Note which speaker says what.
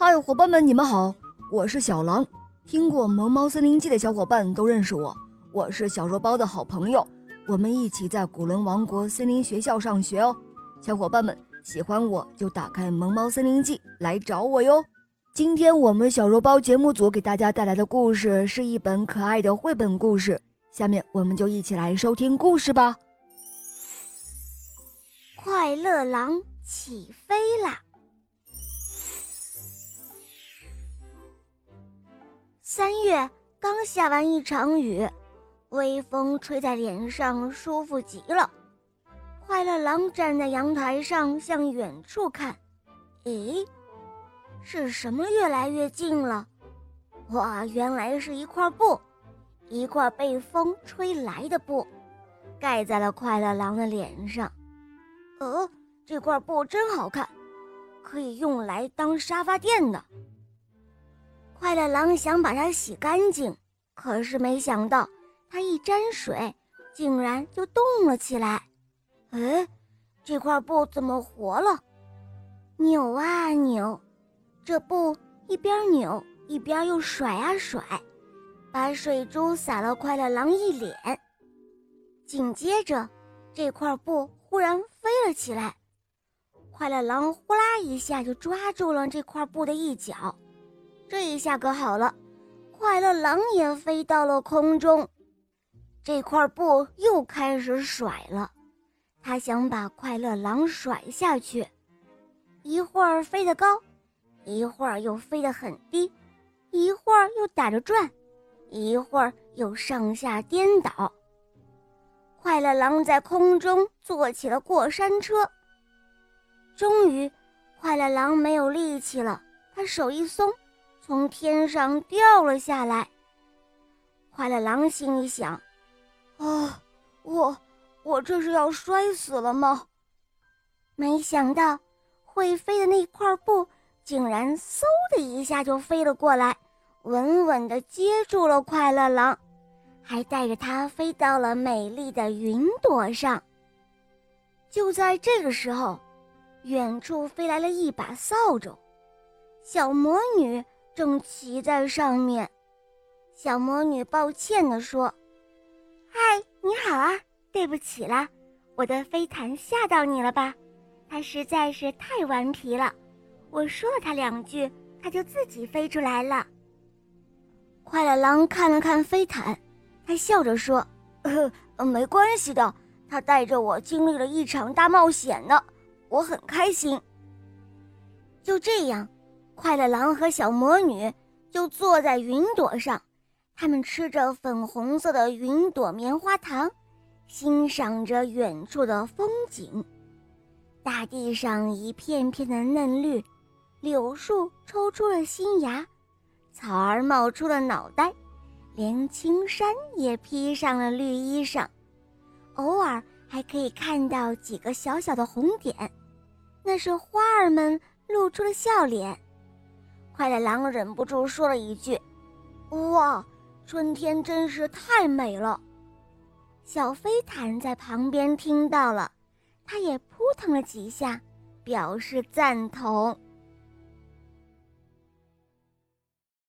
Speaker 1: 嗨，伙伴们，你们好，我是小狼。听过《萌猫森林记》的小伙伴都认识我，我是小肉包的好朋友，我们一起在古伦王国森林学校上学哦。小伙伴们喜欢我就打开《萌猫森林记》来找我哟。今天我们小肉包节目组给大家带来的故事是一本可爱的绘本故事，下面我们就一起来收听故事吧。
Speaker 2: 快乐狼起飞啦！三月刚下完一场雨，微风吹在脸上，舒服极了。快乐狼站在阳台上，向远处看，诶。是什么越来越近了？哇，原来是一块布，一块被风吹来的布，盖在了快乐狼的脸上。呃，这块布真好看，可以用来当沙发垫的。快乐狼想把它洗干净，可是没想到它一沾水，竟然就动了起来。哎，这块布怎么活了？扭啊扭。这布一边扭一边又甩啊甩，把水珠洒了快乐狼一脸。紧接着，这块布忽然飞了起来，快乐狼呼啦一下就抓住了这块布的一角。这一下可好了，快乐狼也飞到了空中。这块布又开始甩了，他想把快乐狼甩下去，一会儿飞得高。一会儿又飞得很低，一会儿又打着转，一会儿又上下颠倒。快乐狼在空中坐起了过山车。终于，快乐狼没有力气了，他手一松，从天上掉了下来。快乐狼心里想：“啊，我我这是要摔死了吗？”没想到，会飞的那块布。竟然嗖的一下就飞了过来，稳稳地接住了快乐狼，还带着它飞到了美丽的云朵上。就在这个时候，远处飞来了一把扫帚，小魔女正骑在上面。小魔女抱歉地说：“嗨，你好啊，对不起啦，我的飞毯吓到你了吧？它实在是太顽皮了。”我说了他两句，他就自己飞出来了。快乐狼看了看飞毯，他笑着说：“呃，没关系的，他带着我经历了一场大冒险呢，我很开心。”就这样，快乐狼和小魔女就坐在云朵上，他们吃着粉红色的云朵棉花糖，欣赏着远处的风景。大地上一片片的嫩绿。柳树抽出了新芽，草儿冒出了脑袋，连青山也披上了绿衣裳。偶尔还可以看到几个小小的红点，那是花儿们露出了笑脸。快乐狼忍不住说了一句：“哇，春天真是太美了！”小飞毯在旁边听到了，它也扑腾了几下，表示赞同。